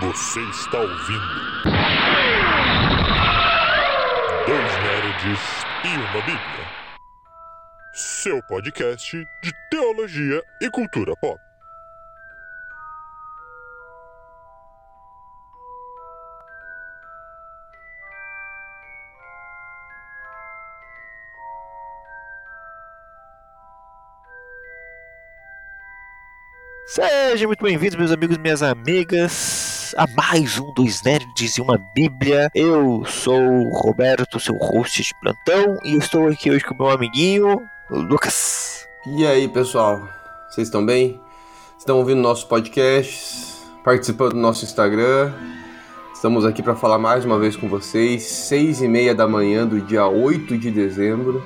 Você está ouvindo. Dois Nerds e uma Bíblia. Seu podcast de teologia e cultura pop. Sejam muito bem-vindos, meus amigos e minhas amigas, a mais um Dois Nerds e uma Bíblia. Eu sou o Roberto, seu host de plantão, e estou aqui hoje com meu amiguinho, Lucas. E aí, pessoal? Vocês estão bem? Estão ouvindo nossos podcasts? Participando do nosso Instagram? Estamos aqui para falar mais uma vez com vocês, seis e meia da manhã do dia 8 de dezembro,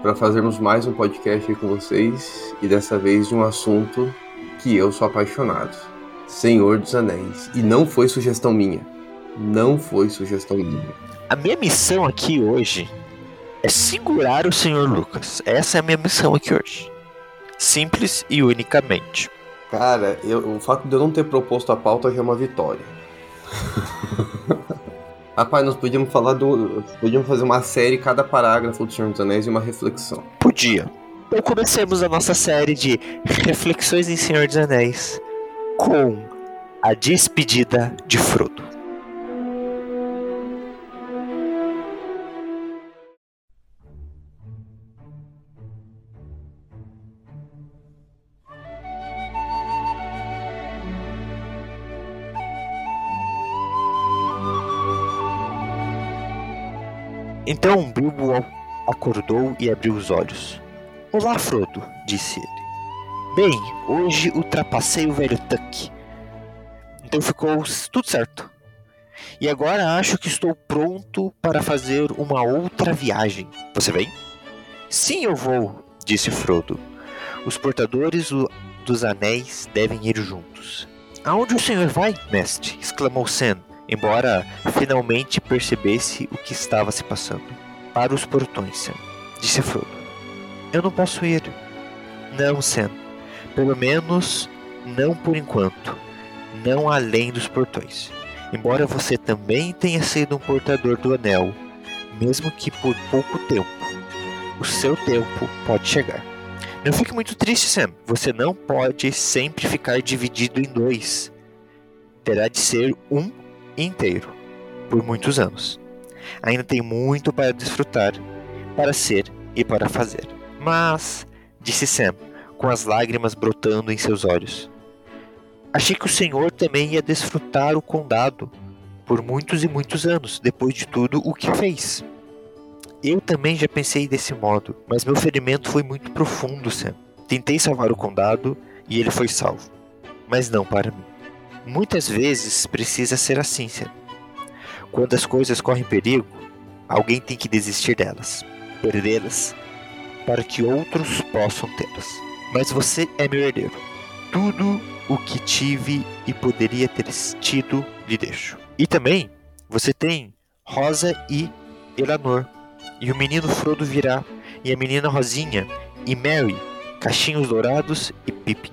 para fazermos mais um podcast aí com vocês e dessa vez de um assunto que eu sou apaixonado. Senhor dos Anéis. E não foi sugestão minha. Não foi sugestão minha. A minha missão aqui hoje é segurar o Senhor Lucas. Essa é a minha missão aqui hoje. Simples e unicamente. Cara, eu- o fato de eu não ter proposto a pauta já é uma vitória. Rapaz, nós podíamos falar do. Podíamos fazer uma série, cada parágrafo do Senhor dos Anéis e uma reflexão. Podia. Então comecemos a nossa série de Reflexões em Senhor dos Anéis com a despedida de Frodo. Então Bilbo acordou e abriu os olhos. Olá, Frodo, disse ele. Bem, hoje ultrapassei o velho Tuck. Então ficou tudo certo. E agora acho que estou pronto para fazer uma outra viagem. Você vem? Sim, eu vou, disse Frodo. Os portadores dos anéis devem ir juntos. Aonde o senhor vai, mestre? exclamou Sam, embora finalmente percebesse o que estava se passando. Para os portões, Sam, disse Frodo. Eu não posso ir. Não, Sam. Pelo menos não por enquanto. Não além dos portões. Embora você também tenha sido um portador do anel, mesmo que por pouco tempo, o seu tempo pode chegar. Não fique muito triste, Sam. Você não pode sempre ficar dividido em dois. Terá de ser um inteiro, por muitos anos. Ainda tem muito para desfrutar, para ser e para fazer. Mas, disse Sam, com as lágrimas brotando em seus olhos, achei que o senhor também ia desfrutar o condado por muitos e muitos anos, depois de tudo o que fez. Eu também já pensei desse modo, mas meu ferimento foi muito profundo, Sam. Tentei salvar o condado e ele foi salvo, mas não para mim. Muitas vezes precisa ser assim, Sam. Quando as coisas correm perigo, alguém tem que desistir delas, perdê-las, para que outros possam tê-las. Mas você é meu herdeiro. Tudo o que tive e poderia ter tido, lhe deixo. E também, você tem Rosa e Elanor. E o menino Frodo virá, e a menina Rosinha, e Mary, Cachinhos Dourados e Pippin.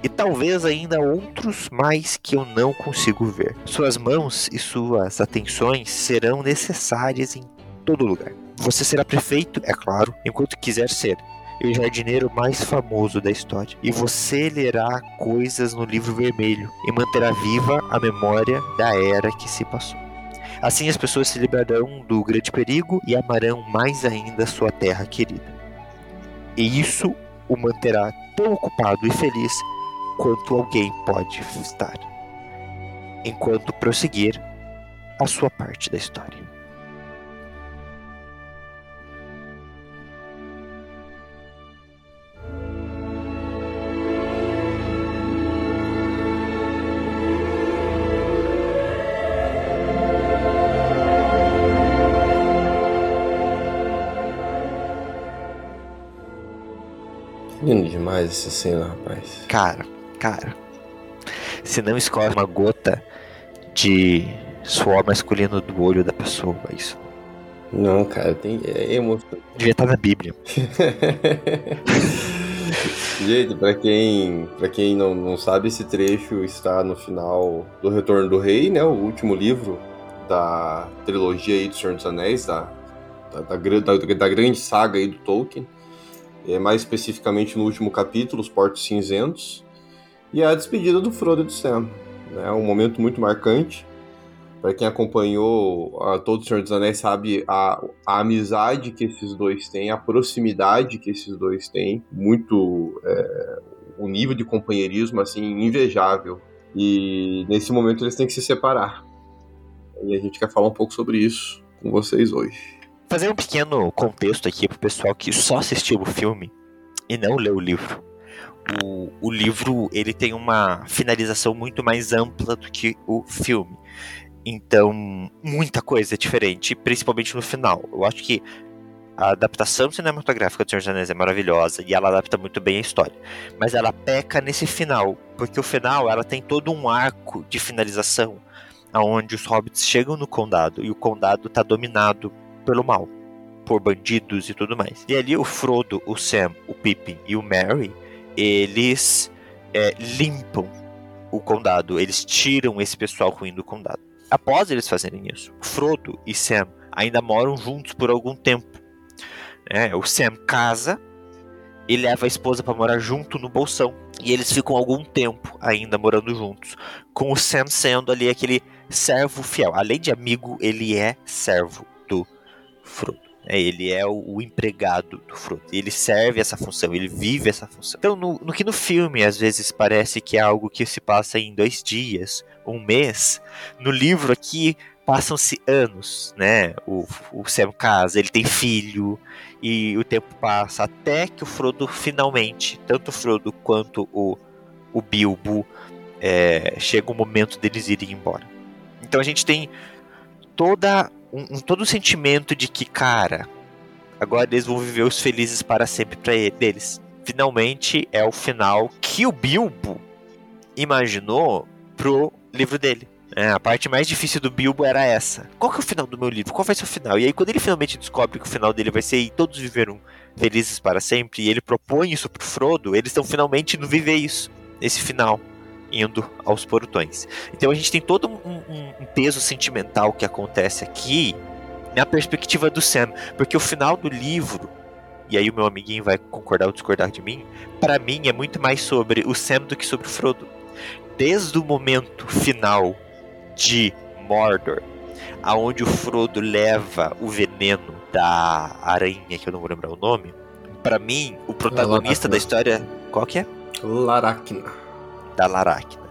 E talvez ainda outros mais que eu não consigo ver. Suas mãos e suas atenções serão necessárias em todo lugar. Você será prefeito, é claro, enquanto quiser ser, e o jardineiro mais famoso da história. E você lerá coisas no livro vermelho e manterá viva a memória da era que se passou. Assim as pessoas se livrarão do grande perigo e amarão mais ainda sua terra querida. E isso o manterá tão ocupado e feliz quanto alguém pode estar, enquanto prosseguir a sua parte da história. Demais essa cena, rapaz. Cara, cara, se não escorre uma gota de suor masculino do olho da pessoa, isso Não, cara, tem, é emocionante. devia estar na Bíblia. Gente, pra quem, pra quem não, não sabe, esse trecho está no final do Retorno do Rei, né? O último livro da trilogia aí do Senhor dos Anéis, da, da, da, da, da grande saga aí do Tolkien. É, mais especificamente no último capítulo, Os Portos Cinzentos. E a despedida do Frodo e do Sam. Né? Um momento muito marcante. Para quem acompanhou a todo Senhor dos Anéis sabe a, a amizade que esses dois têm, a proximidade que esses dois têm, muito é, o nível de companheirismo assim invejável. E nesse momento eles têm que se separar. E a gente quer falar um pouco sobre isso com vocês hoje. Fazer um pequeno contexto aqui pro pessoal que só assistiu o filme e não leu o livro. O, o livro ele tem uma finalização muito mais ampla do que o filme. Então, muita coisa é diferente, principalmente no final. Eu acho que a adaptação cinematográfica do Senhor dos Anéis é maravilhosa e ela adapta muito bem a história. Mas ela peca nesse final, porque o final ela tem todo um arco de finalização aonde os hobbits chegam no condado e o condado está dominado pelo mal, por bandidos e tudo mais. E ali o Frodo, o Sam, o Pippin e o Merry, eles é, limpam o condado, eles tiram esse pessoal ruim do condado. Após eles fazerem isso, Frodo e Sam ainda moram juntos por algum tempo. É, o Sam casa e leva a esposa para morar junto no bolsão. E eles ficam algum tempo ainda morando juntos, com o Sam sendo ali aquele servo fiel. Além de amigo, ele é servo Frodo. É, ele é o, o, empregado do Frodo. Ele serve essa função, ele vive essa função. Então, no, no, que no filme às vezes parece que é algo que se passa em dois dias, um mês, no livro aqui passam-se anos, né? O, o Sam casa, ele tem filho, e o tempo passa até que o Frodo finalmente, tanto o Frodo quanto o, o Bilbo, é, chega o momento deles irem embora. Então a gente tem toda um, um, todo o sentimento de que, cara, agora eles vão viver os felizes para sempre para eles. Finalmente é o final que o Bilbo imaginou pro livro dele. É, a parte mais difícil do Bilbo era essa. Qual que é o final do meu livro? Qual vai ser o final? E aí, quando ele finalmente descobre que o final dele vai ser e todos viveram felizes para sempre, e ele propõe isso pro Frodo, eles estão finalmente indo viver isso, esse final indo aos portões. Então a gente tem todo um, um, um peso sentimental que acontece aqui na perspectiva do Sam, porque o final do livro e aí o meu amiguinho vai concordar ou discordar de mim, para mim é muito mais sobre o Sam do que sobre o Frodo. Desde o momento final de Mordor, aonde o Frodo leva o veneno da aranha, que eu não vou lembrar o nome, para mim, o protagonista da história, qual que é? Laracna da Laracna.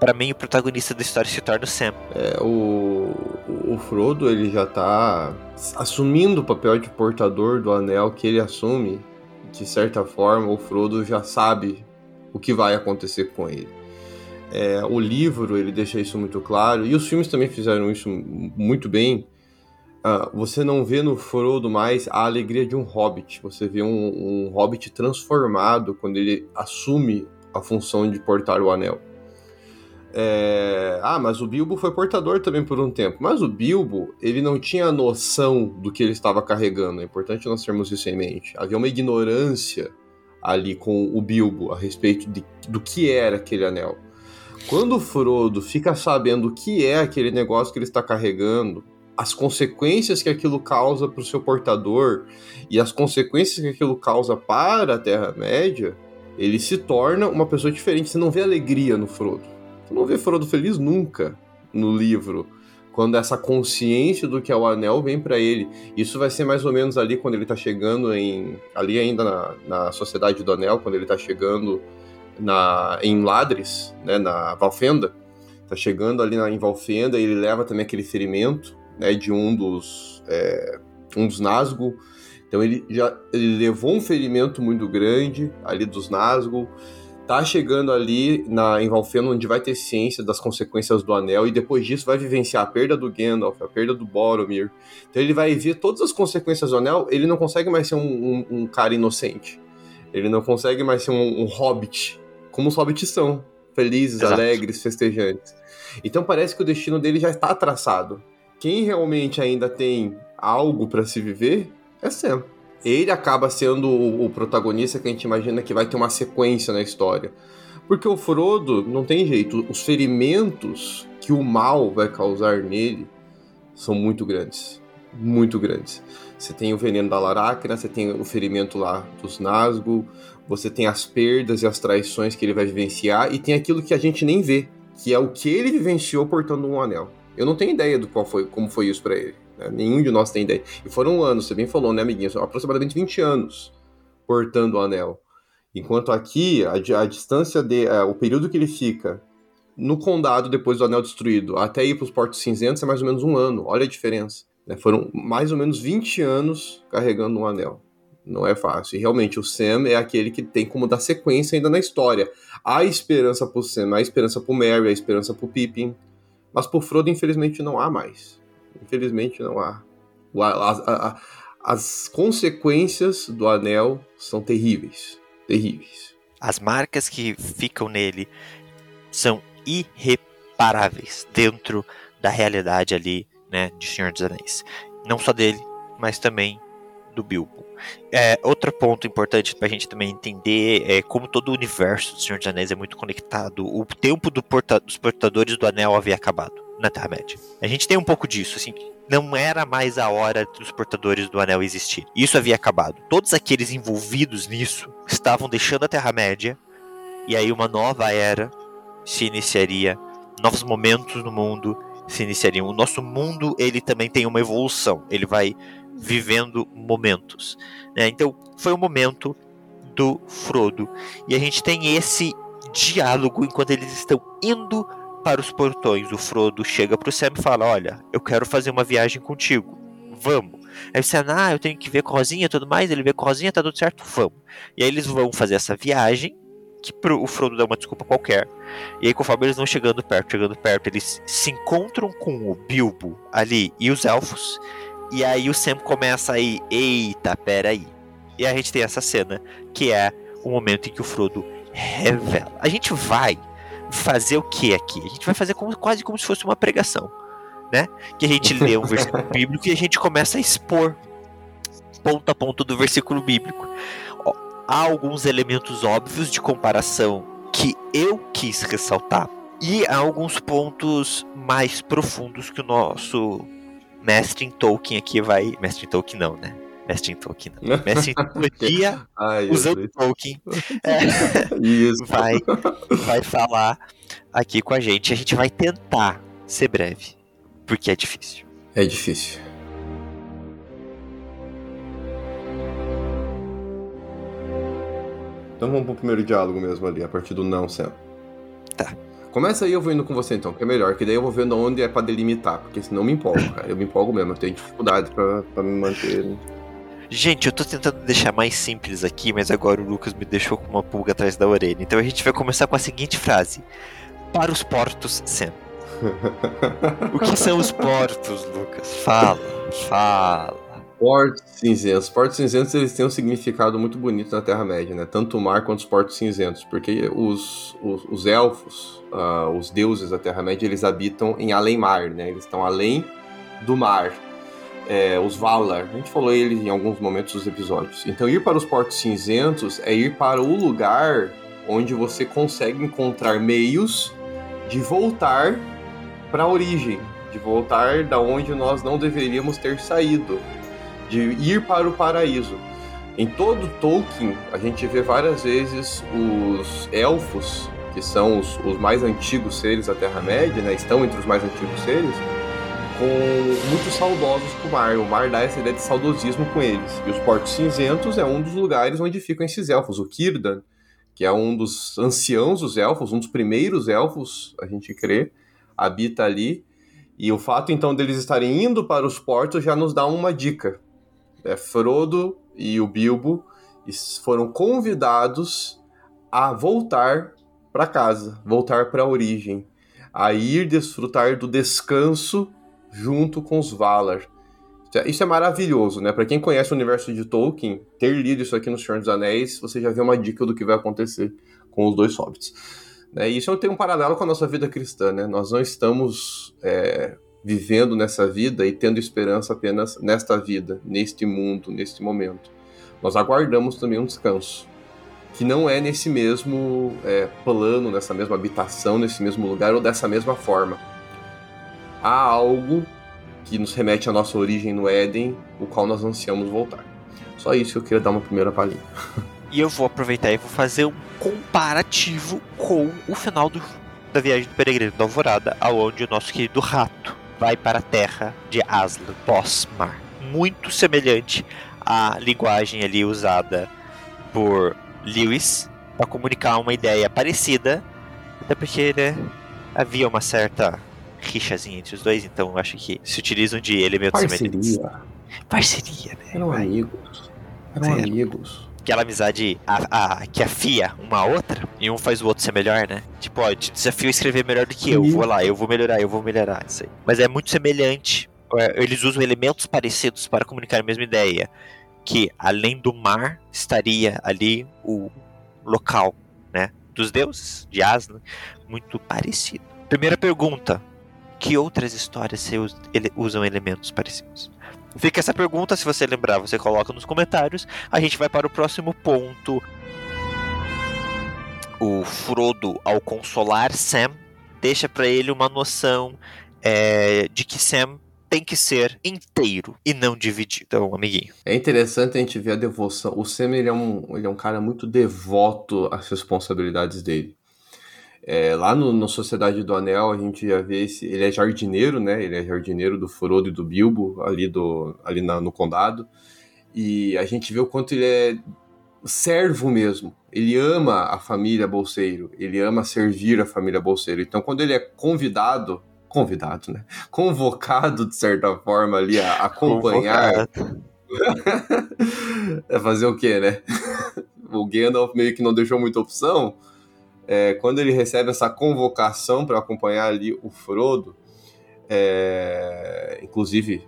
Para mim, o protagonista da história se torna o Sam. É, o, o Frodo ele já tá assumindo o papel de portador do anel que ele assume. De certa forma, o Frodo já sabe o que vai acontecer com ele. É, o livro ele deixa isso muito claro e os filmes também fizeram isso muito bem. Uh, você não vê no Frodo mais a alegria de um hobbit. Você vê um, um hobbit transformado quando ele assume a função de portar o anel. É... Ah, mas o Bilbo foi portador também por um tempo. Mas o Bilbo, ele não tinha noção do que ele estava carregando. É importante nós termos isso em mente. Havia uma ignorância ali com o Bilbo a respeito de, do que era aquele anel. Quando o Frodo fica sabendo o que é aquele negócio que ele está carregando, as consequências que aquilo causa para o seu portador e as consequências que aquilo causa para a Terra-média, ele se torna uma pessoa diferente. Você não vê alegria no Frodo. Você não vê Frodo feliz nunca no livro. Quando essa consciência do que é o anel vem para ele. Isso vai ser mais ou menos ali quando ele tá chegando em. Ali ainda na, na Sociedade do Anel, quando ele tá chegando na, em Ladres, né, na Valfenda. Tá chegando ali na, em Valfenda e ele leva também aquele ferimento né, de um dos. É, um dos Nazgûl então ele já ele levou um ferimento muito grande ali dos Nazgûl, tá chegando ali na, em Valfenda, onde vai ter ciência das consequências do anel, e depois disso vai vivenciar a perda do Gandalf, a perda do Boromir. Então ele vai ver todas as consequências do anel, ele não consegue mais ser um, um, um cara inocente. Ele não consegue mais ser um, um hobbit, como os hobbits são, felizes, Exato. alegres, festejantes. Então parece que o destino dele já está traçado. Quem realmente ainda tem algo para se viver é Sam. ele acaba sendo o, o protagonista que a gente imagina que vai ter uma sequência na história. Porque o Frodo não tem jeito, os ferimentos que o mal vai causar nele são muito grandes. Muito grandes. Você tem o veneno da Laracna, você tem o ferimento lá dos Nazgûl, você tem as perdas e as traições que ele vai vivenciar, e tem aquilo que a gente nem vê, que é o que ele vivenciou portando um anel. Eu não tenho ideia do qual foi, como foi isso para ele. Né? Nenhum de nós tem ideia. E foram anos, você bem falou, né, amiguinho? Aproximadamente 20 anos portando o anel. Enquanto aqui, a, a distância, de, uh, o período que ele fica no condado depois do anel destruído até ir para os portos cinzentos é mais ou menos um ano. Olha a diferença. Né? Foram mais ou menos 20 anos carregando um anel. Não é fácil. E realmente o Sam é aquele que tem como dar sequência ainda na história. Há esperança pro Sam, há esperança pro Merry, há esperança pro Pippin. Mas pro Frodo, infelizmente, não há mais. Infelizmente, não há. As, as consequências do anel são terríveis. Terríveis. As marcas que ficam nele são irreparáveis dentro da realidade ali, né, de Senhor dos Anéis. Não só dele, mas também do Bilbo. É, outro ponto importante para a gente também entender é como todo o universo do Senhor dos Anéis é muito conectado. O tempo do porta dos portadores do anel havia acabado na Terra-média. A gente tem um pouco disso, assim, não era mais a hora dos portadores do anel existir. Isso havia acabado. Todos aqueles envolvidos nisso estavam deixando a Terra-média e aí uma nova era se iniciaria, novos momentos no mundo se iniciariam. O nosso mundo, ele também tem uma evolução. Ele vai vivendo momentos. Né? Então, foi o momento do Frodo. E a gente tem esse diálogo enquanto eles estão indo para os portões. O Frodo chega para o Sam e fala: Olha, eu quero fazer uma viagem contigo. Vamos. Aí o Sam, ah, eu tenho que ver com Rosinha e tudo mais. Ele vê com Rosinha, tá tudo certo, vamos. E aí eles vão fazer essa viagem. Que pro, o Frodo dá uma desculpa qualquer. E aí, conforme eles vão chegando perto, chegando perto, eles se encontram com o Bilbo ali e os elfos. E aí o Sam começa aí, eita, peraí. E a gente tem essa cena, que é o momento em que o Frodo revela. A gente vai fazer o que aqui? A gente vai fazer como, quase como se fosse uma pregação, né? Que a gente lê um versículo bíblico e a gente começa a expor ponto a ponto do versículo bíblico. Há alguns elementos óbvios de comparação que eu quis ressaltar e há alguns pontos mais profundos que o nosso mestre em Tolkien aqui vai. Mestre em Tolkien não, né? Mestre em Tolkien não. Mestre em teologia, usando Tolkien. É, Isso. Vai, vai falar aqui com a gente. A gente vai tentar ser breve, porque é difícil. É difícil. Então vamos pro primeiro diálogo mesmo ali, a partir do não, Sam. Tá. Começa aí eu vou indo com você então, que é melhor, que daí eu vou vendo onde é pra delimitar, porque senão eu me empolgo, cara. Eu me empolgo mesmo, eu tenho dificuldade pra, pra me manter. Gente, eu tô tentando deixar mais simples aqui, mas agora o Lucas me deixou com uma pulga atrás da orelha. Então a gente vai começar com a seguinte frase: Para os portos, Sam. o que são os portos, Lucas? Fala, fala. Portos cinzentos. Portos cinzentos eles têm um significado muito bonito na Terra-média, né? Tanto o mar quanto os portos cinzentos, porque os, os, os elfos, uh, os deuses da Terra-média, eles habitam em além-mar, né? Eles estão além do mar. É, os Valar, a gente falou eles em alguns momentos dos episódios. Então, ir para os portos cinzentos é ir para o lugar onde você consegue encontrar meios de voltar para a origem, de voltar da onde nós não deveríamos ter saído de ir para o paraíso. Em todo Tolkien, a gente vê várias vezes os elfos, que são os, os mais antigos seres da Terra-média, né? estão entre os mais antigos seres, com muito saudosos com o mar. O mar dá essa ideia de saudosismo com eles. E os Portos Cinzentos é um dos lugares onde ficam esses elfos. O Círdan, que é um dos anciãos dos elfos, um dos primeiros elfos, a gente crê, habita ali. E o fato então deles estarem indo para os portos já nos dá uma dica é, Frodo e o Bilbo foram convidados a voltar para casa, voltar para a origem, a ir desfrutar do descanso junto com os Valar. Isso é, é maravilhoso, né? Para quem conhece o universo de Tolkien, ter lido isso aqui no Senhor dos Anéis, você já vê uma dica do que vai acontecer com os dois hobbits. Né? E isso tem um paralelo com a nossa vida cristã, né? Nós não estamos é, vivendo nessa vida e tendo esperança apenas nesta vida, neste mundo, neste momento. nós aguardamos também um descanso. Que não é nesse mesmo é, plano, nessa mesma habitação, nesse mesmo lugar ou dessa mesma forma. Há algo que nos remete à nossa origem no Éden, o qual nós ansiamos voltar. Só isso que eu queria dar uma primeira palhinha. E eu vou aproveitar e vou fazer um comparativo com o final do, da viagem do peregrino da Alvorada, aonde o nosso querido rato vai para a terra de Aslan, pós-mar. Muito semelhante à linguagem ali usada por Lewis para comunicar uma ideia parecida, até porque né, havia uma certa rixazinha entre os dois, então acho que se utilizam de elementos Parceria. semelhantes. Parceria, né? Eram amigos. Eram Zero. amigos. aquela amizade a, a- que afia uma a outra e um faz o outro ser melhor, né? Tipo, ó, eu te desafio a escrever melhor do que eu, vou lá, eu vou melhorar, eu vou melhorar, isso aí. Mas é muito semelhante, eles usam elementos parecidos para comunicar a mesma ideia, que além do mar estaria ali o local, né, dos deuses, de Aslan, muito parecido. Primeira pergunta, que outras histórias se us- ele- usam elementos parecidos? Fica essa pergunta, se você lembrar, você coloca nos comentários. A gente vai para o próximo ponto. O Frodo, ao consolar Sam, deixa para ele uma noção é, de que Sam tem que ser inteiro e não dividido. Então, amiguinho. É interessante a gente ver a devoção. O Sam ele é, um, ele é um cara muito devoto às responsabilidades dele. É, lá no, no Sociedade do Anel, a gente já vê esse. Ele é jardineiro, né? Ele é jardineiro do Frodo e do Bilbo, ali, do, ali na- no condado. E a gente vê o quanto ele é servo mesmo. Ele ama a família Bolseiro. Ele ama servir a família Bolseiro. Então, quando ele é convidado. Convidado, né? Convocado, de certa forma, ali a acompanhar é fazer o quê, né? o Gandalf meio que não deixou muita opção. É, quando ele recebe essa convocação para acompanhar ali o Frodo, é, inclusive,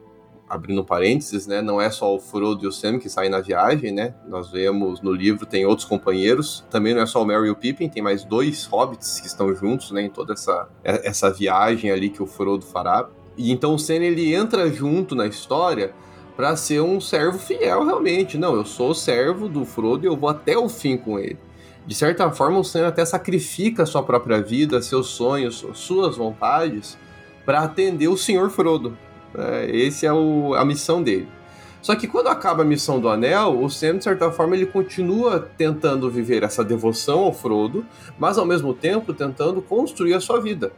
abrindo parênteses, né? Não é só o Frodo e o Sam que saem na viagem, né? Nós vemos no livro, tem outros companheiros. Também não é só o Merry e o Pippin, tem mais dois hobbits que estão juntos, né? Em toda essa, essa viagem ali que o Frodo fará. E então o Sam, ele entra junto na história para ser um servo fiel realmente. Não, eu sou o servo do Frodo e eu vou até o fim com ele. De certa forma, o Sam até sacrifica sua própria vida, seus sonhos, suas vontades, para atender o Senhor Frodo. É, esse é o, a missão dele. Só que quando acaba a missão do Anel, o Sam, de certa forma, ele continua tentando viver essa devoção ao Frodo, mas ao mesmo tempo tentando construir a sua vida.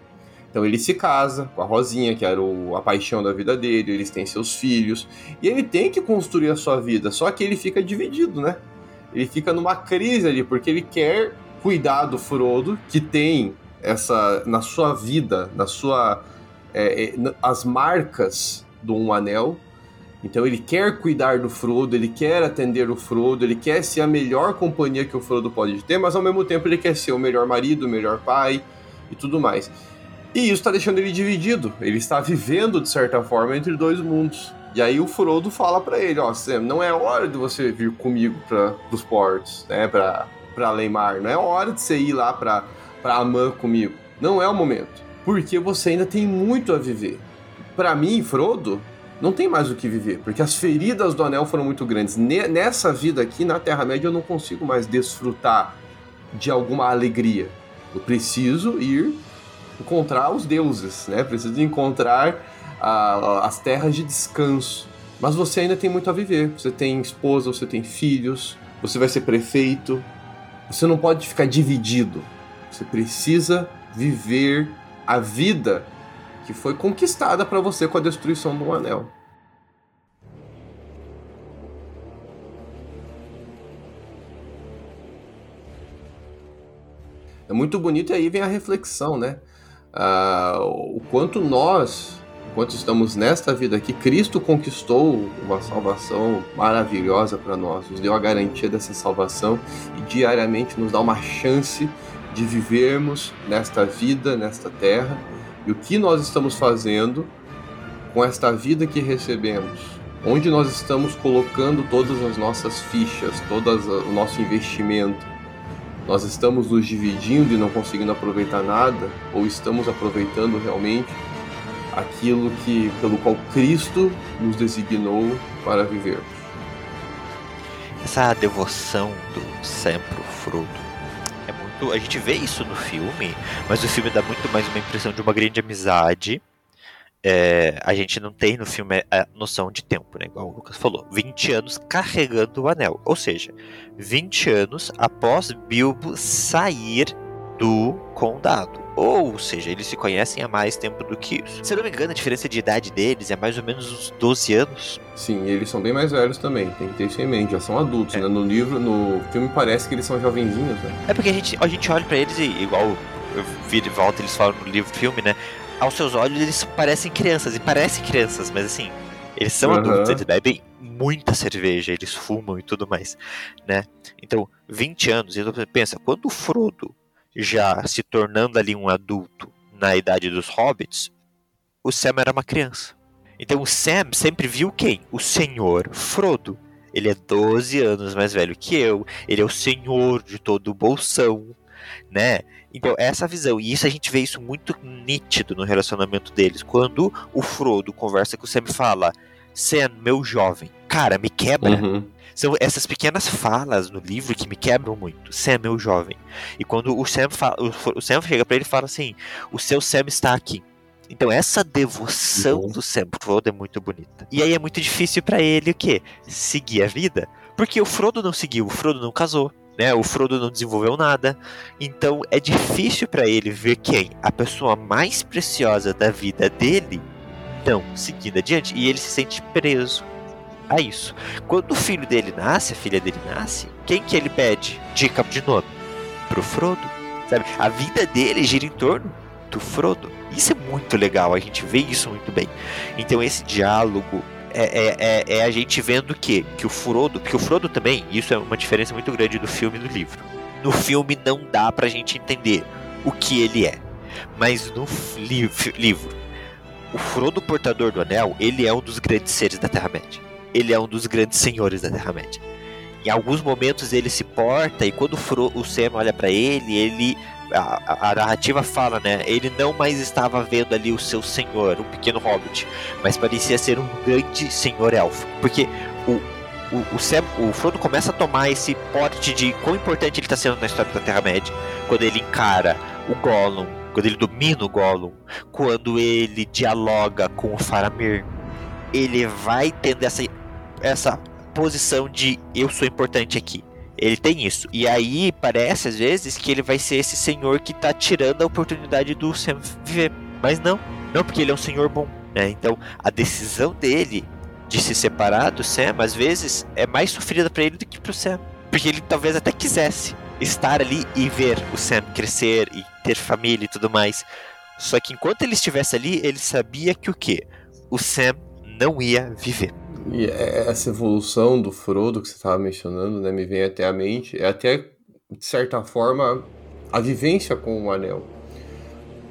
Então ele se casa com a Rosinha, que era o- a paixão da vida dele, eles têm seus filhos, e ele tem que construir a sua vida, só que ele fica dividido, né? Ele fica numa crise ali, porque ele quer cuidar do Frodo, que tem essa na sua vida, na sua é, é, as marcas do um anel. Então ele quer cuidar do Frodo, ele quer atender o Frodo, ele quer ser a melhor companhia que o Frodo pode ter, mas ao mesmo tempo ele quer ser o melhor marido, o melhor pai e tudo mais. E isso está deixando ele dividido. Ele está vivendo, de certa forma, entre dois mundos. E aí o Frodo fala para ele, ó, não é hora de você vir comigo para os portos, né, para para Leimar, não é hora de você ir lá para para Amã comigo. Não é o momento, porque você ainda tem muito a viver. Para mim, Frodo, não tem mais o que viver, porque as feridas do anel foram muito grandes. Ne- Nessa vida aqui na Terra-média eu não consigo mais desfrutar de alguma alegria. Eu preciso ir encontrar os deuses, né? Preciso encontrar a- as terras de descanso. Mas você ainda tem muito a viver. Você tem esposa, você tem filhos, você vai ser prefeito. Você não pode ficar dividido. Você precisa viver a vida que foi conquistada para você com a destruição do anel. É muito bonito e aí vem a reflexão, né? Ah, o quanto nós, enquanto estamos nesta vida aqui, Cristo conquistou uma salvação maravilhosa para nós, nos deu a garantia dessa salvação e diariamente nos dá uma chance de vivermos nesta vida, nesta terra, e o que nós estamos fazendo com esta vida que recebemos, onde nós estamos colocando todas as nossas fichas, todo o nosso investimento. Nós estamos nos dividindo e não conseguindo aproveitar nada, ou estamos aproveitando realmente aquilo que pelo qual Cristo nos designou para vivermos? essa devoção do Sam pro Frodo é muito. A gente vê isso no filme, mas o filme dá muito mais uma impressão de uma grande amizade. É, a gente não tem no filme a noção de tempo, né? Igual o Lucas falou. 20 anos carregando o anel. Ou seja, 20 anos após Bilbo sair do condado. Ou seja, eles se conhecem há mais tempo do que isso. Se eu não me engano, a diferença de idade deles é mais ou menos uns 12 anos. Sim, eles são bem mais velhos também, tem que ter isso em mente, já são adultos, é. né? No livro, no filme parece que eles são jovenzinhos, né? É porque a gente, a gente olha para eles e, igual eu vi de volta, eles falam no livro filme, né? Aos seus olhos eles parecem crianças, e parecem crianças, mas assim, eles são uhum. adultos, eles bebem muita cerveja, eles fumam e tudo mais, né? Então, 20 anos, e pensa, quando o Frodo já se tornando ali um adulto na idade dos hobbits, o Sam era uma criança. Então o Sam sempre viu quem? O senhor Frodo. Ele é 12 anos mais velho que eu, ele é o senhor de todo o bolsão, né? Então, essa visão, e isso a gente vê isso muito nítido no relacionamento deles. Quando o Frodo conversa com o Sam e fala: Sam, meu jovem, cara, me quebra. Uhum. São essas pequenas falas no livro que me quebram muito. Sam, meu jovem. E quando o Sam, fala, o Sam chega para ele e fala assim: O seu Sam está aqui. Então essa devoção uhum. do Sam pro Frodo é muito bonita. E aí é muito difícil para ele o quê? Seguir a vida. Porque o Frodo não seguiu, o Frodo não casou. Né, o Frodo não desenvolveu nada, então é difícil para ele ver quem a pessoa mais preciosa da vida dele não seguindo adiante e ele se sente preso a isso. Quando o filho dele nasce, a filha dele nasce, quem que ele pede dica de nome? Pro Frodo, sabe? A vida dele gira em torno do Frodo. Isso é muito legal, a gente vê isso muito bem. Então esse diálogo é, é, é, é a gente vendo que, que o Frodo, porque o Frodo também, isso é uma diferença muito grande do filme e do livro. No filme não dá pra gente entender o que ele é. Mas no li livro, o Frodo Portador do Anel, ele é um dos grandes seres da Terra-média ele é um dos grandes senhores da Terra-média. Em alguns momentos ele se porta e quando o, Sam olha para ele, ele a, a, narrativa fala, né? Ele não mais estava vendo ali o seu senhor, um pequeno hobbit, mas parecia ser um grande senhor elfo, porque o o, o, Sam, o Frodo começa a tomar esse porte de quão importante ele está sendo na história da Terra-média, quando ele encara o Gollum, quando ele domina o Gollum, quando ele dialoga com o Faramir, ele vai tendo essa essa posição de eu sou importante aqui. Ele tem isso. E aí parece às vezes que ele vai ser esse senhor que tá tirando a oportunidade do Sam viver. Mas não, não porque ele é um senhor bom. Né? Então a decisão dele de se separar do Sam às vezes é mais sofrida para ele do que pro Sam. Porque ele talvez até quisesse estar ali e ver o Sam crescer e ter família e tudo mais. Só que enquanto ele estivesse ali, ele sabia que o que? O Sam não ia viver. E é, essa evolução do Frodo que você estava mencionando, né, me vem até a mente, é até, de certa forma, a vivência com o Anel.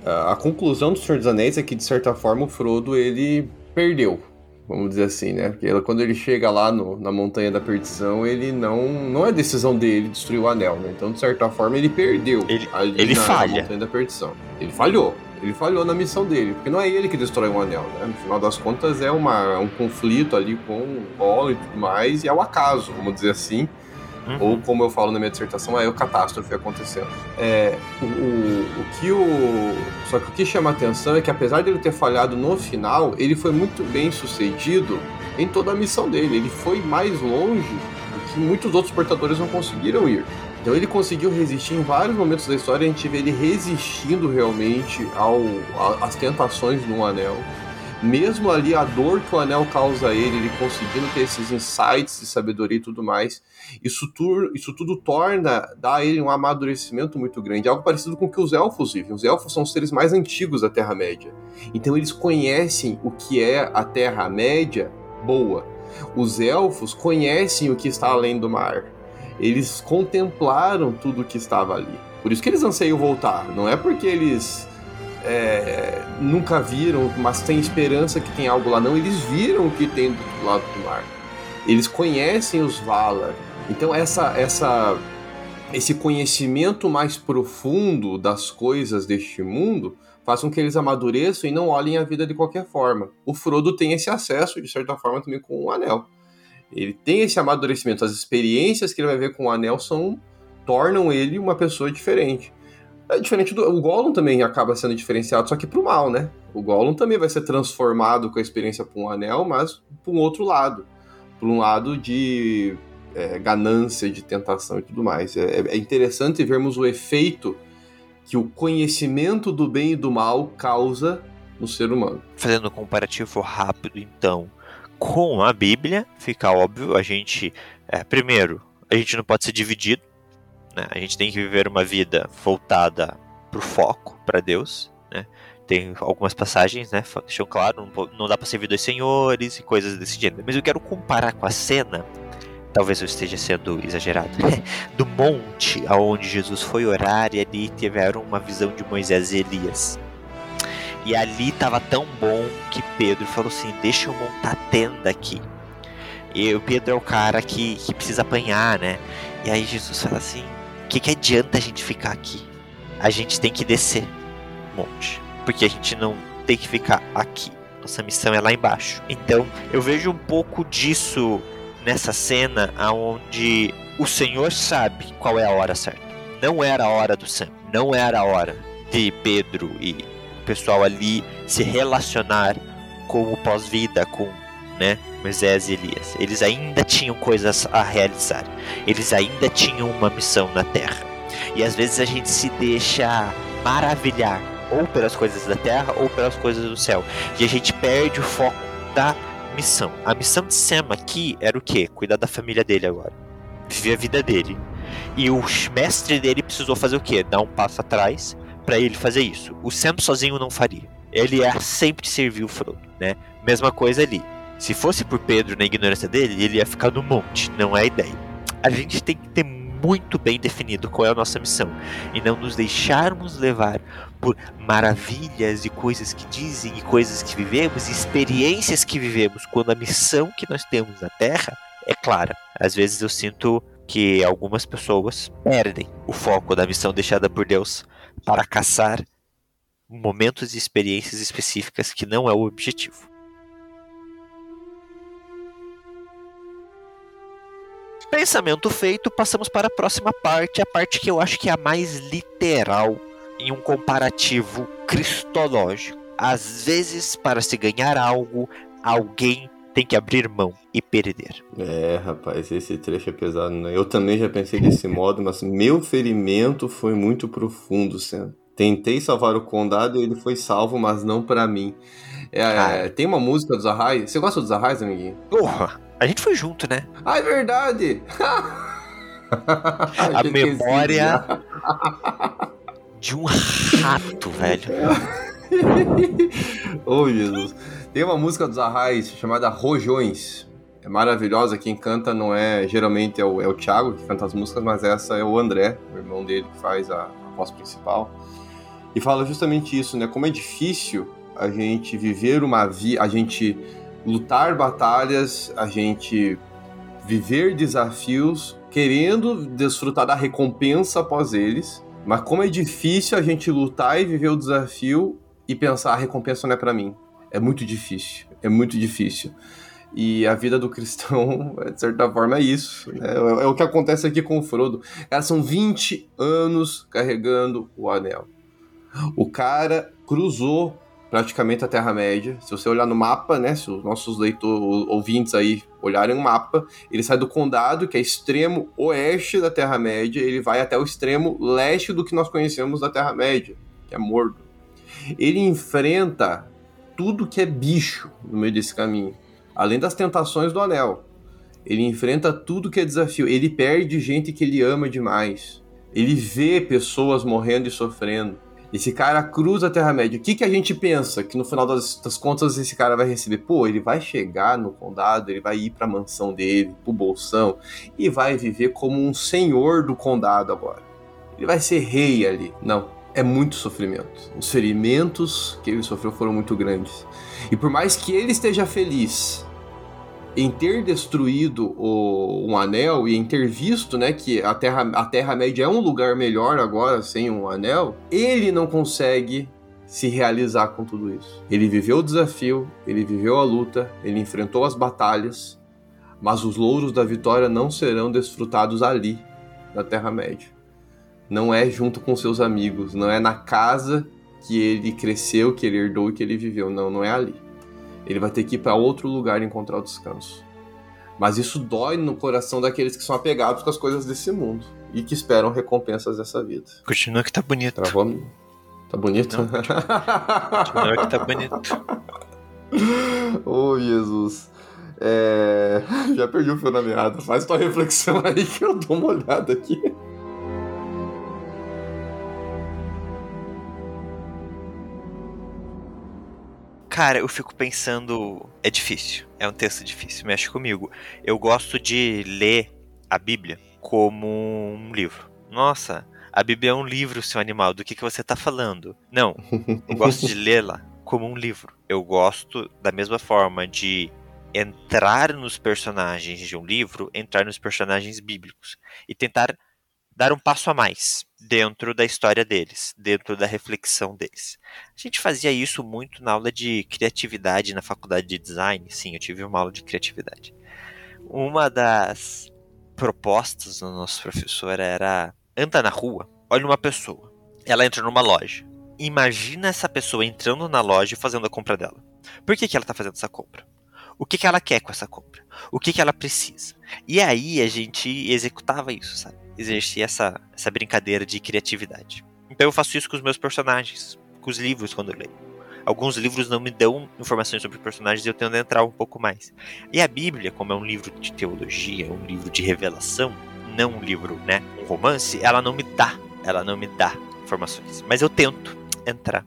A conclusão do Senhor dos Anéis é que, de certa forma, o Frodo, ele perdeu, vamos dizer assim, né? Porque quando ele chega lá no, na Montanha da Perdição, ele não não é decisão dele destruir o Anel, né? Então, de certa forma, ele perdeu ele, ele na, falha. na Montanha da Perdição. Ele falhou. Ele falhou na missão dele, porque não é ele que destrói o anel, né? No final das contas é uma, um conflito ali com o Golo e tudo mais, e é o acaso, vamos dizer assim. Uhum. Ou como eu falo na minha dissertação, é o catástrofe acontecendo. É, o, o, o, que o. Só que o que chama atenção é que apesar dele ter falhado no final, ele foi muito bem sucedido em toda a missão dele. Ele foi mais longe do que muitos outros portadores não conseguiram ir. Então ele conseguiu resistir em vários momentos da história, a gente vê ele resistindo realmente ao, às tentações do anel. Mesmo ali a dor que o anel causa a ele, ele conseguindo ter esses insights de sabedoria e tudo mais, isso, tu, isso tudo torna, dá a ele um amadurecimento muito grande, algo parecido com o que os elfos vivem. Os elfos são os seres mais antigos da Terra-média. Então eles conhecem o que é a Terra-média boa. Os elfos conhecem o que está além do mar eles contemplaram tudo que estava ali. Por isso que eles anseiam voltar. Não é porque eles é, nunca viram, mas têm esperança que tem algo lá. Não, eles viram o que tem do lado do mar. Eles conhecem os Valar. Então essa, essa, esse conhecimento mais profundo das coisas deste mundo faz com que eles amadureçam e não olhem a vida de qualquer forma. O Frodo tem esse acesso, de certa forma, também com o Anel. Ele tem esse amadurecimento, as experiências que ele vai ver com o anel são tornam ele uma pessoa diferente. É diferente do. O Gollum também acaba sendo diferenciado, só que pro mal, né? O Gollum também vai ser transformado com a experiência por um anel, mas por um outro lado. Por um lado de é, ganância, de tentação e tudo mais. É, é interessante vermos o efeito que o conhecimento do bem e do mal causa no ser humano. Fazendo um comparativo rápido, então, com a Bíblia, fica óbvio, a gente. É, primeiro, a gente não pode ser dividido né? A gente tem que viver uma vida voltada pro foco, para Deus. Né? Tem algumas passagens, né? Deixam claro, não, dá para servir dois senhores e coisas desse gênero. Mas eu quero comparar com a cena, talvez eu esteja sendo exagerado, do monte aonde Jesus foi orar e ali tiveram uma visão de Moisés e Elias. E ali estava tão bom que Pedro falou assim: Deixa eu montar tenda aqui. E o Pedro é o cara que, que precisa apanhar, né? E aí Jesus fala assim: o que, que adianta a gente ficar aqui? A gente tem que descer o monte. Porque a gente não tem que ficar aqui. Nossa missão é lá embaixo. Então, eu vejo um pouco disso nessa cena onde o Senhor sabe qual é a hora certa. Não era a hora do Sam. Não era a hora de Pedro e pessoal ali se relacionar com o pós-vida, com né? Moisés e Elias. Eles ainda tinham coisas a realizar. Eles ainda tinham uma missão na terra. E às vezes a gente se deixa maravilhar ou pelas coisas da terra ou pelas coisas do céu. E a gente perde o foco da missão. A missão de Sam aqui era o quê? Cuidar da família dele agora. Viver a vida dele. E o mestre dele precisou fazer o quê? Dar um passo atrás para ele fazer isso. O Sam sozinho não faria. Ele ia sempre servir o Frodo, né? Mesma coisa ali. Se fosse por Pedro na ignorância dele, ele ia ficar no monte, não é a ideia. A gente tem que ter muito bem definido qual é a nossa missão e não nos deixarmos levar por maravilhas e coisas que dizem e coisas que vivemos, e experiências que vivemos, quando a missão que nós temos na Terra é clara. Às vezes eu sinto que algumas pessoas perdem o foco da missão deixada por Deus para caçar momentos e experiências específicas que não é o objetivo. Pensamento feito, passamos para a próxima parte, a parte que eu acho que é a mais literal em um comparativo cristológico. Às vezes, para se ganhar algo, alguém tem que abrir mão e perder. É, rapaz, esse trecho é pesado, né? Eu também já pensei desse modo, mas meu ferimento foi muito profundo, Sam. Tentei salvar o condado e ele foi salvo, mas não para mim. É, é, tem uma música dos Arrais. Você gosta dos Arrais, amiguinho? Porra! A gente foi junto, né? Ah, é verdade! a memória de um rato, velho. Ô, oh, Jesus. Tem uma música dos Arrais chamada Rojões. É maravilhosa. Quem canta não é. Geralmente é o, é o Thiago que canta as músicas, mas essa é o André, o irmão dele, que faz a, a voz principal. E fala justamente isso, né? Como é difícil a gente viver uma vida. A gente lutar batalhas, a gente viver desafios, querendo desfrutar da recompensa após eles. Mas como é difícil a gente lutar e viver o desafio e pensar a recompensa não é para mim. É muito difícil, é muito difícil. E a vida do cristão, de certa forma, é isso. Né? É, o que acontece aqui com o Frodo. Cara, são 20 anos carregando o anel. O cara cruzou praticamente a Terra-média. Se você olhar no mapa, né, se os nossos leitores, ouvintes aí olharem o mapa, ele sai do condado, que é extremo oeste da Terra-média, ele vai até o extremo leste do que nós conhecemos da Terra-média, que é Mordor. Ele enfrenta tudo que é bicho no meio desse caminho, além das tentações do anel. Ele enfrenta tudo que é desafio. Ele perde gente que ele ama demais. Ele vê pessoas morrendo e sofrendo esse cara cruza a Terra-média. O que, que a gente pensa? Que no final das, das, contas esse cara vai receber? Pô, ele vai chegar no condado, ele vai ir pra mansão dele, pro bolsão, e vai viver como um senhor do condado agora. Ele vai ser rei ali. Não, é muito sofrimento. Os ferimentos que ele sofreu foram muito grandes. E por mais que ele esteja feliz em ter destruído o, um anel e em ter visto né, que a Terra, a Terra Média é um lugar melhor agora sem um anel, ele não consegue se realizar com tudo isso. Ele viveu o desafio, ele viveu a luta, ele enfrentou as batalhas, mas os louros da vitória não serão desfrutados ali, na Terra-média. Não é junto com seus amigos, não é na casa que ele cresceu, que ele herdou e que ele viveu. Não, não é ali. Ele vai ter que ir para outro lugar encontrar o descanso. Mas isso dói no coração daqueles que são apegados com as coisas desse mundo e que esperam recompensas dessa vida. Continua que tá bonito. Travou? Tá bonito? Não, continua que tá bonito. oh, Jesus. É... Já perdi o fio na meada. Faz tua reflexão aí que eu dou uma olhada aqui. Cara, eu fico pensando. É difícil. É um texto difícil, mexe comigo. Eu gosto de ler a Bíblia como um livro. Nossa, a Bíblia é um livro, seu animal. Do que, que você tá falando? Não. Eu gosto de lê-la como um livro. Eu gosto, da mesma forma, de entrar nos personagens de um livro, entrar nos personagens bíblicos e tentar dar um passo a mais dentro da história deles, dentro da reflexão deles. A gente fazia isso muito na aula de criatividade na faculdade de design. Sim, eu tive uma aula de criatividade. Uma das propostas do nosso professor era anda na rua, olha uma pessoa. Ela entra numa loja. Imagina essa pessoa entrando na loja e fazendo a compra dela. Por que, que ela está fazendo essa compra? O que, que ela quer com essa compra? O que, que ela precisa? E aí a gente executava isso, sabe? Exercer essa, essa brincadeira de criatividade. Então eu faço isso com os meus personagens, com os livros quando eu leio. Alguns livros não me dão informações sobre personagens e eu tento entrar um pouco mais. E a Bíblia, como é um livro de teologia, um livro de revelação, não um livro, né, um romance, ela não me dá, ela não me dá informações. Mas eu tento entrar.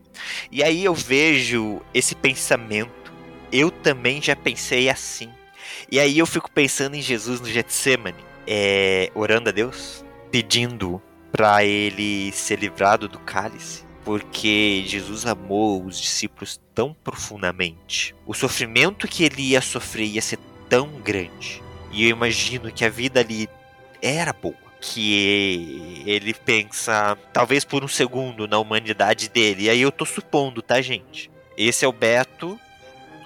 E aí eu vejo esse pensamento. Eu também já pensei assim. E aí eu fico pensando em Jesus no Getsemane é, orando a Deus, pedindo para ele ser livrado do cálice, porque Jesus amou os discípulos tão profundamente. O sofrimento que ele ia sofrer ia ser tão grande. E eu imagino que a vida ali era boa. Que ele pensa, talvez por um segundo, na humanidade dele. E aí eu tô supondo, tá, gente? Esse é o Beto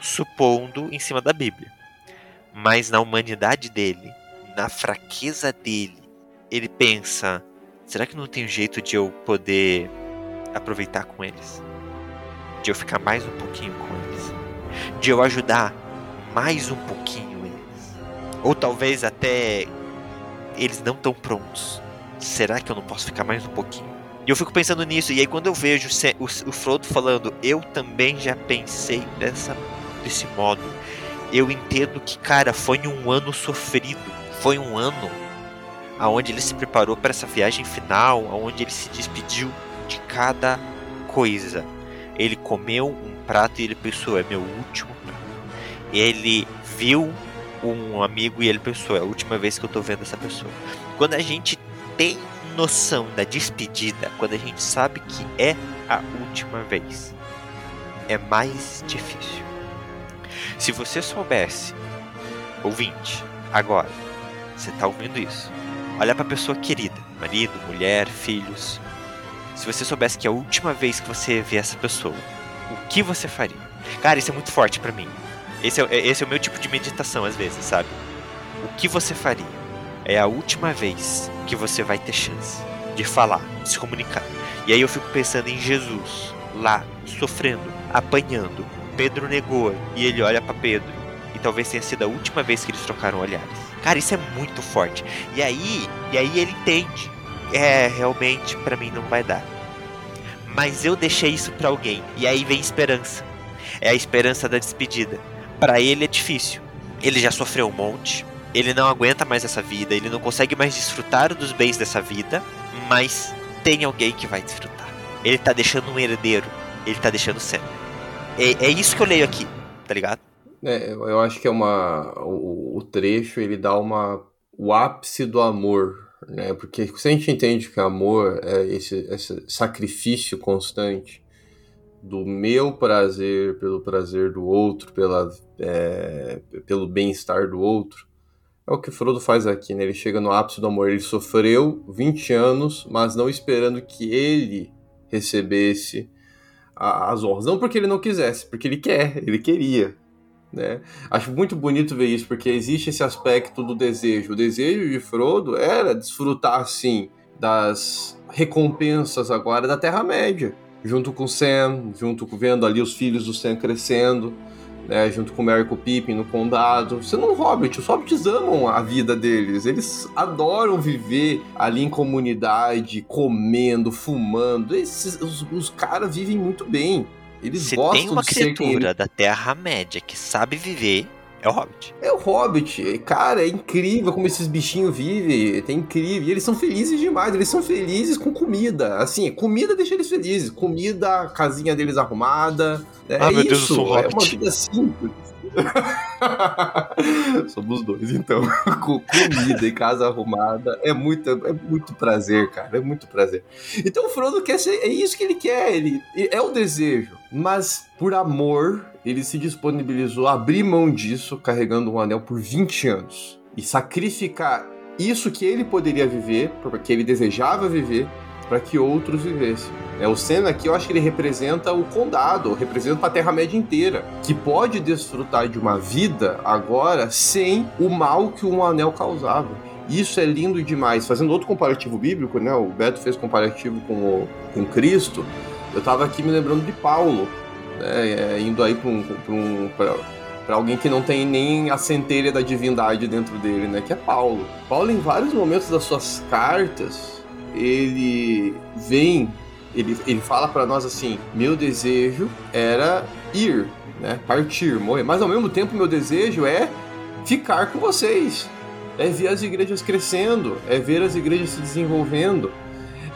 supondo em cima da Bíblia. Mas na humanidade dele, na fraqueza dele, ele pensa: será que não tem jeito de eu poder aproveitar com eles? De eu ficar mais um pouquinho com eles? De eu ajudar mais um pouquinho eles? Ou talvez até eles não estão prontos. Será que eu não posso ficar mais um pouquinho? E eu fico pensando nisso, e aí quando eu vejo o Frodo falando, eu também já pensei dessa, desse modo. Eu entendo que, cara, foi um ano sofrido foi um ano aonde ele se preparou para essa viagem final, aonde ele se despediu de cada coisa. Ele comeu um prato e ele pensou, é meu último prato. Ele viu um amigo e ele pensou, é a última vez que eu tô vendo essa pessoa. Quando a gente tem noção da despedida, quando a gente sabe que é a última vez, é mais difícil. Se você soubesse, ouvinte, agora, você está ouvindo isso. Olha para a pessoa querida, marido, mulher, filhos. Se você soubesse que é a última vez que você vê essa pessoa, o que você faria? Cara, isso é muito forte para mim. Esse é, esse é o meu tipo de meditação às vezes, sabe? O que você faria? É a última vez que você vai ter chance de falar, de se comunicar. E aí eu fico pensando em Jesus, lá, sofrendo, apanhando. Pedro negou e ele olha para Pedro. E talvez tenha sido a última vez que eles trocaram olhares. Cara, isso é muito forte. E aí, e aí ele entende. É, realmente para mim não vai dar. Mas eu deixei isso para alguém. E aí vem esperança. É a esperança da despedida. Para ele é difícil. Ele já sofreu um monte. Ele não aguenta mais essa vida, ele não consegue mais desfrutar dos bens dessa vida, mas tem alguém que vai desfrutar. Ele tá deixando um herdeiro, ele tá deixando sempre. É, é isso que eu leio aqui, tá ligado? É, eu acho que é uma. O, o, trecho ele dá uma. O ápice do amor, né? Porque se a gente entende que amor é esse, esse sacrifício constante do meu prazer pelo prazer do outro, pela, é, pelo bem-estar do outro, é o que Frodo faz aqui, né? Ele chega no ápice do amor. Ele sofreu 20 anos, mas não esperando que ele recebesse as honras. Não porque ele não quisesse, porque ele quer, ele queria Né? Acho muito bonito ver isso, porque existe esse aspecto do desejo. O desejo de Frodo era desfrutar, assim, das recompensas agora da Terra-média. Junto com Sam, junto com vendo ali os filhos do Sam crescendo, né, junto com Merry com Pippin no condado. Você não Hobbit, os Hobbits amam a vida deles. Eles adoram viver ali em comunidade, comendo, fumando. Esses, os, os caras vivem muito bem. Eles Se gostam tem uma de ser quem criatura da Terra-média que sabe viver, é o Hobbit. É o Hobbit. Cara, é incrível como esses bichinhos vivem. É incrível. E eles são felizes demais. Eles são felizes com comida. Assim, comida deixa eles felizes. Comida, casinha deles arrumada. É Ah, meu isso. Deus, eu sou é Hobbit. uma vida simples. Somos dois, então. Com comida e casa arrumada é muito, é muito prazer, cara. É muito prazer. Então o Frodo quer ser. É isso que ele quer. Ele é o desejo. Mas por amor, ele se disponibilizou a abrir mão disso, carregando um anel por 20 anos. E sacrificar isso que ele poderia viver, porque ele desejava viver, para que outros vivessem. É, o Senna aqui, eu acho que ele representa o condado, representa a Terra-média inteira, que pode desfrutar de uma vida agora sem o mal que um anel causava. Isso é lindo demais. Fazendo outro comparativo bíblico, né? O Beto fez comparativo com, o, com Cristo. Eu estava aqui me lembrando de Paulo, né? é, indo aí para um, pra um pra, pra alguém que não tem nem a centelha da divindade dentro dele, né? Que é Paulo. Paulo, em vários momentos das suas cartas, ele vem, ele, ele fala para nós assim: meu desejo era ir, né? Partir, morrer. Mas ao mesmo tempo, meu desejo é ficar com vocês. É ver as igrejas crescendo, é ver as igrejas se desenvolvendo,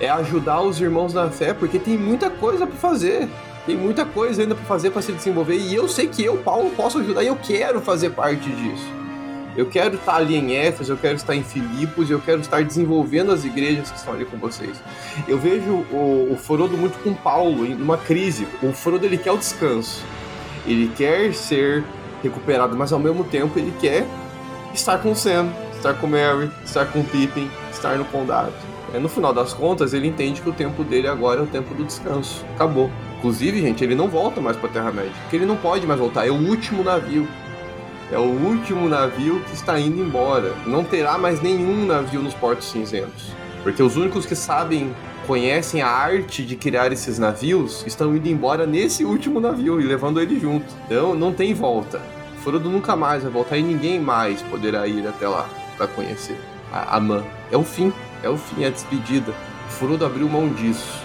é ajudar os irmãos na fé, porque tem muita coisa para fazer. Tem muita coisa ainda para fazer para se desenvolver. E eu sei que eu, Paulo, posso ajudar e eu quero fazer parte disso. Eu quero estar ali em Éfeso, eu quero estar em Filipos, eu quero estar desenvolvendo as igrejas que estão ali com vocês. Eu vejo o, o Frodo muito com Paulo, em uma crise. O Frodo ele quer o descanso. Ele quer ser recuperado, mas ao mesmo tempo ele quer estar com Sam, estar com Mary, estar com Pippin, estar no condado. É, no final das contas, ele entende que o tempo dele agora é o tempo do descanso. Acabou. Inclusive, gente, ele não volta mais para Terra-média, porque ele não pode mais voltar. É o último navio. É o último navio que está indo embora. Não terá mais nenhum navio nos portos cinzentos. Porque os únicos que sabem, conhecem a arte de criar esses navios, estão indo embora nesse último navio e levando ele junto. Então não tem volta. Frodo nunca mais vai voltar e ninguém mais poderá ir até lá para conhecer a, a Man. É o fim. É o fim, é a despedida. Frodo abriu mão disso.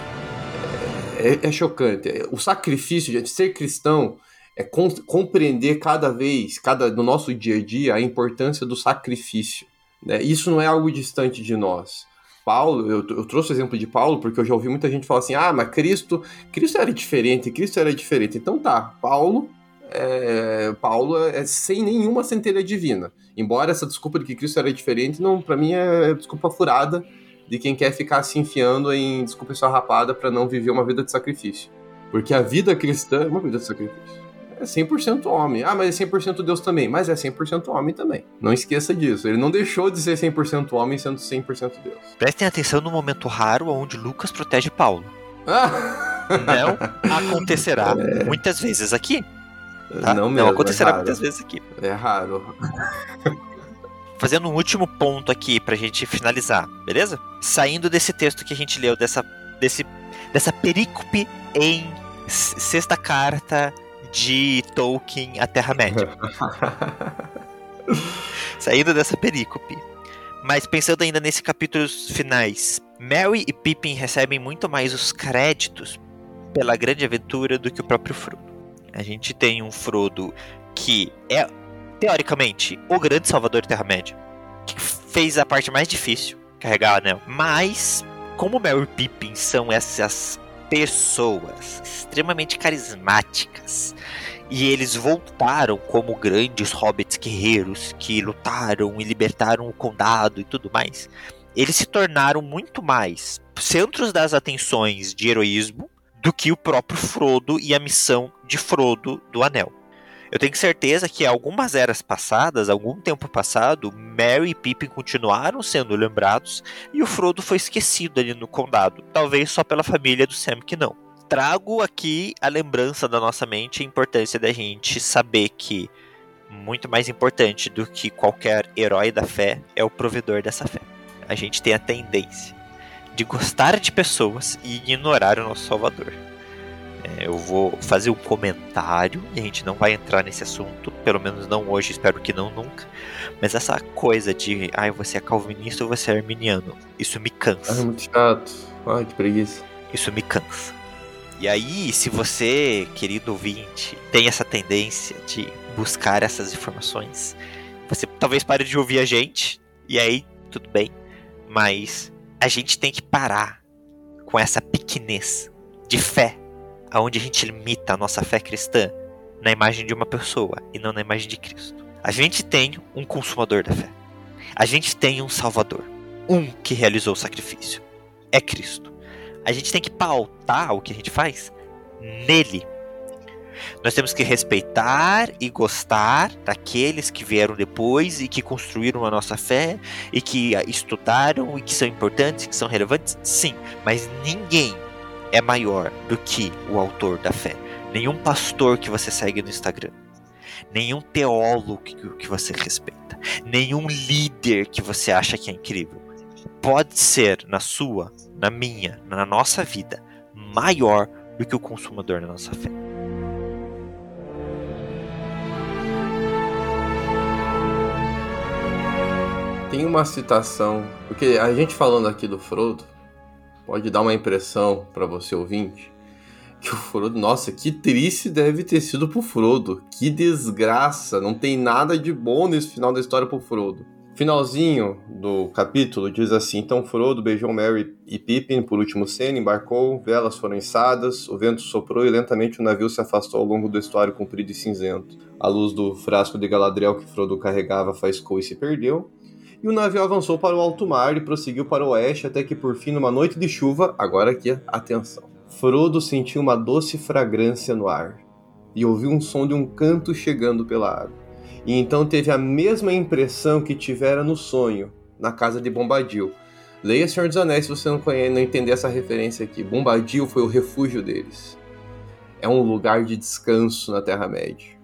É, é- é chocante. O sacrifício de ser cristão é com- compreender cada vez, cada no nosso dia a dia, a importância do sacrifício. né? Isso não é algo distante de nós. Paulo, eu, eu trouxe o exemplo de Paulo porque eu já ouvi muita gente falar assim: ah, mas Cristo, Cristo era diferente, Cristo era diferente. Então tá, Paulo, é, Paulo é sem nenhuma centelha divina. Embora essa desculpa de que Cristo era diferente, não, para mim é desculpa furada de quem quer ficar se enfiando em desculpa esfarrapada para não viver uma vida de sacrifício. Porque a vida cristã é uma vida de sacrifício. É 100% homem. Ah, mas é 100% Deus também. Mas é 100% homem também. Não esqueça disso. Ele não deixou de ser 100% homem sendo 100% Deus. Prestem atenção no momento raro onde Lucas protege Paulo. Ah! Não acontecerá muitas vezes aqui. Tá? É. Não mesmo, acontecerá é raro. muitas vezes aqui. É raro. Fazendo um último ponto aqui pra gente finalizar, beleza? Saindo desse texto que a gente leu, dessa, desse, dessa perícope em sexta carta de Tolkien à Terra-média. Saindo dessa perícope. Mas pensando ainda nesses capítulos finais, Merry e Pippin recebem muito mais os créditos pela grande aventura do que o próprio Frodo. A gente tem um Frodo que é, teoricamente, o grande salvador da Terra-média, que fez a parte mais difícil, carregar o anel. Mas, como Merry e Pippin são essas pessoas extremamente carismáticas, e eles voltaram como grandes hobbits guerreiros que lutaram e libertaram o condado e tudo mais. Eles se tornaram muito mais centros das atenções de heroísmo do que o próprio Frodo e a missão de Frodo do Anel. Eu tenho certeza que algumas eras passadas, algum tempo passado, Merry e Pippin continuaram sendo lembrados e o Frodo foi esquecido ali no condado. Talvez só pela família do Sam que não trago aqui a lembrança da nossa mente a importância da gente saber que muito mais importante do que qualquer herói da fé é o provedor dessa fé. A gente tem a tendência de gostar de pessoas e ignorar o nosso Salvador. É, eu vou fazer um comentário e a gente não vai entrar nesse assunto, pelo menos não hoje, espero que não nunca. Mas essa coisa de, ai, ah, você é calvinista ou você é arminiano, isso me cansa. É muito chato. Ai, que preguiça. Isso me cansa. E aí, se você, querido ouvinte, tem essa tendência de buscar essas informações, você talvez pare de ouvir a gente, e aí tudo bem. Mas a gente tem que parar com essa pequenez de fé aonde a gente limita a nossa fé cristã na imagem de uma pessoa e não na imagem de Cristo. A gente tem um consumador da fé. A gente tem um Salvador. Um que realizou o sacrifício. É Cristo. A gente tem que pautar o que a gente faz nele. Nós temos que respeitar e gostar daqueles que vieram depois e que construíram a nossa fé e que estudaram e que são importantes, que são relevantes, sim, mas ninguém é maior do que o autor da fé. Nenhum pastor que você segue no Instagram, nenhum teólogo que, você respeita, nenhum líder que você acha que é incrível, pode ser na sua, na minha, na nossa vida, maior do que o consumador da nossa fé. Tem uma citação, porque a gente falando aqui do Frodo, pode dar uma impressão para você ouvinte que o Frodo, nossa, que triste deve ter sido pro Frodo. Que desgraça, não tem nada de bom nesse final da história pro Frodo. Finalzinho do capítulo diz assim: Então Frodo beijou Merry e Pippin por último cena, embarcou, velas foram içadas, o vento soprou e lentamente o navio se afastou ao longo do estuário comprido e cinzento. A luz do frasco de Galadriel que Frodo carregava faiscou e se perdeu e o navio avançou para o alto mar e prosseguiu para o oeste até que por fim, numa noite de chuva, agora aqui, atenção, Frodo sentiu uma doce fragrância no ar e ouviu um som de um canto chegando pela água. E então teve a mesma impressão que tivera no sonho, na casa de Bombadil. Leia Senhor dos Anéis se você não, conhece, não entender essa referência aqui. Bombadil foi o refúgio deles. É um lugar de descanso na Terra-média.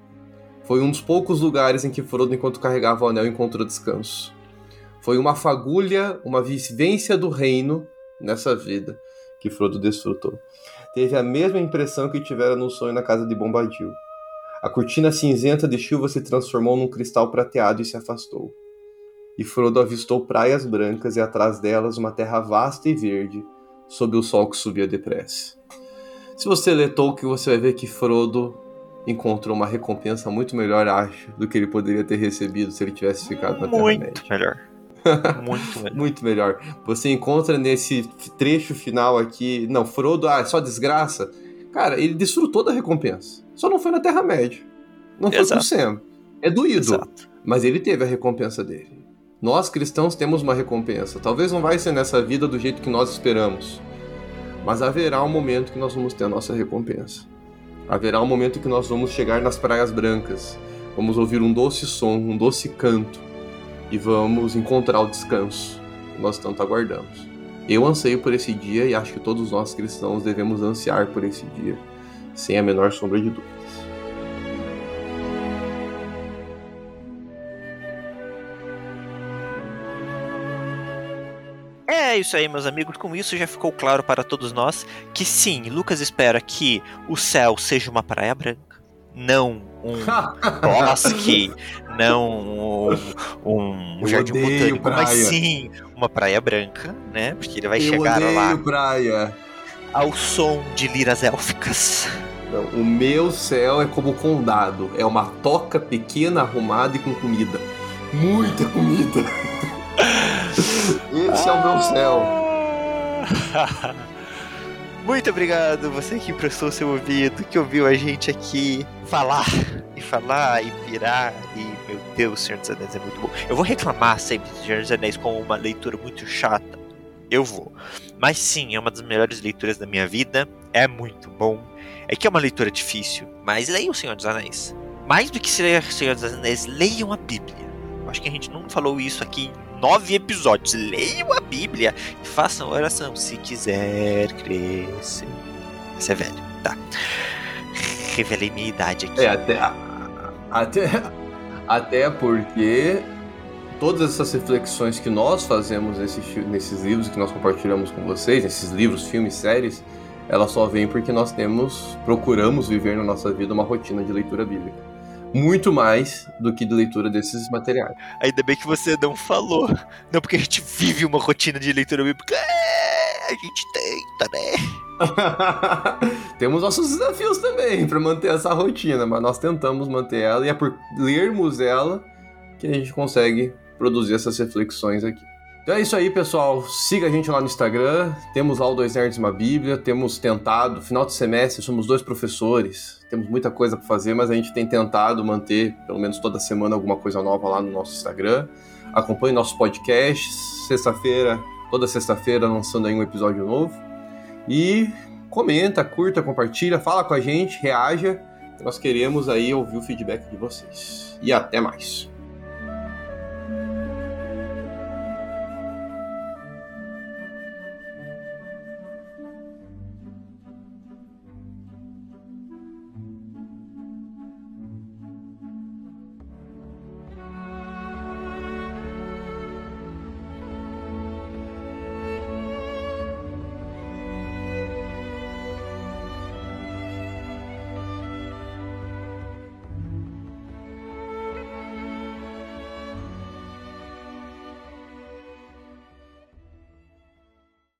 Foi um dos poucos lugares em que Frodo, enquanto carregava o anel, encontrou descanso. Foi uma fagulha, uma vivência do reino nessa vida que Frodo desfrutou. Teve a mesma impressão que tivera no sonho na casa de Bombadil. A cortina cinzenta de chuva se transformou num cristal prateado e se afastou. E Frodo avistou praias brancas e atrás delas uma terra vasta e verde, sob o sol que subia depressa. Se você ler Tolkien, você vai ver que Frodo encontrou uma recompensa muito melhor, acho, do que ele poderia ter recebido se ele tivesse ficado na Terra-média. Muito melhor. Muito melhor. Muito melhor. Você encontra nesse trecho final aqui. Não, Frodo, ah, é só desgraça. Cara, ele desfrutou da recompensa. Só não foi na Terra-média. Não foi Exato. com Sam. É doído. Exato. Mas ele teve a recompensa dele. Nós cristãos temos uma recompensa. Talvez não vai ser nessa vida do jeito que nós esperamos. Mas haverá um momento que nós vamos ter a nossa recompensa. Haverá um momento que nós vamos chegar nas praias brancas. Vamos ouvir um doce som, um doce canto e vamos encontrar o descanso que nós tanto aguardamos. Eu anseio por esse dia e acho que todos nós cristãos devemos ansiar por esse dia, sem a menor sombra de dúvidas. É isso aí, meus amigos. Com isso já ficou claro para todos nós que sim, Lucas espera que o céu seja uma praia branca, não um bosque, não um, um jardim botânico, praia. mas sim uma praia branca, né? Porque ele vai Eu chegar lá praia. ao som de liras élficas. Não, o meu céu é como condado, é uma toca pequena, arrumada e com comida. Muita comida. Esse é o meu céu. Muito obrigado, você que prestou seu ouvido, que ouviu a gente aqui falar e falar e pirar e meu Deus, Senhor dos Anéis é muito bom. Eu vou reclamar sempre de Senhor dos Anéis como uma leitura muito chata. Eu vou. Mas sim, é uma das melhores leituras da minha vida. É muito bom. É que é uma leitura difícil, mas leiam o Senhor dos Anéis. Mais do que ler o Senhor dos Anéis, leiam a Bíblia. Acho que a gente não falou isso aqui nove episódios. Leiam a Bíblia e façam oração se quiser crescer. Você é velho, tá? Revelei minha idade aqui. É, até, até, Até porque todas essas reflexões que nós fazemos nesses, nesses livros que nós compartilhamos com vocês, nesses livros, filmes, séries, elas só vêm porque nós temos, procuramos viver na nossa vida uma rotina de leitura bíblica muito mais do que de leitura desses materiais. Ainda bem que você não falou. Não, porque a gente vive uma rotina de leitura bíblica. É, a gente tenta, né? Temos nossos desafios também para manter essa rotina, mas nós tentamos manter ela e é por lermos ela que a gente consegue produzir essas reflexões aqui. Então é isso aí, pessoal. Siga a gente lá no Instagram. Temos lá o Dois Nerds uma Bíblia. Temos tentado, final de semestre, somos dois professores. Temos muita coisa para fazer, mas a gente tem tentado manter, pelo menos toda semana, alguma coisa nova lá no nosso Instagram. Acompanhe nossos podcasts. Sexta-feira, toda sexta-feira, lançando aí um episódio novo. E comenta, curta, compartilha, fala com a gente, reaja. Nós queremos aí ouvir o feedback de vocês. E até mais.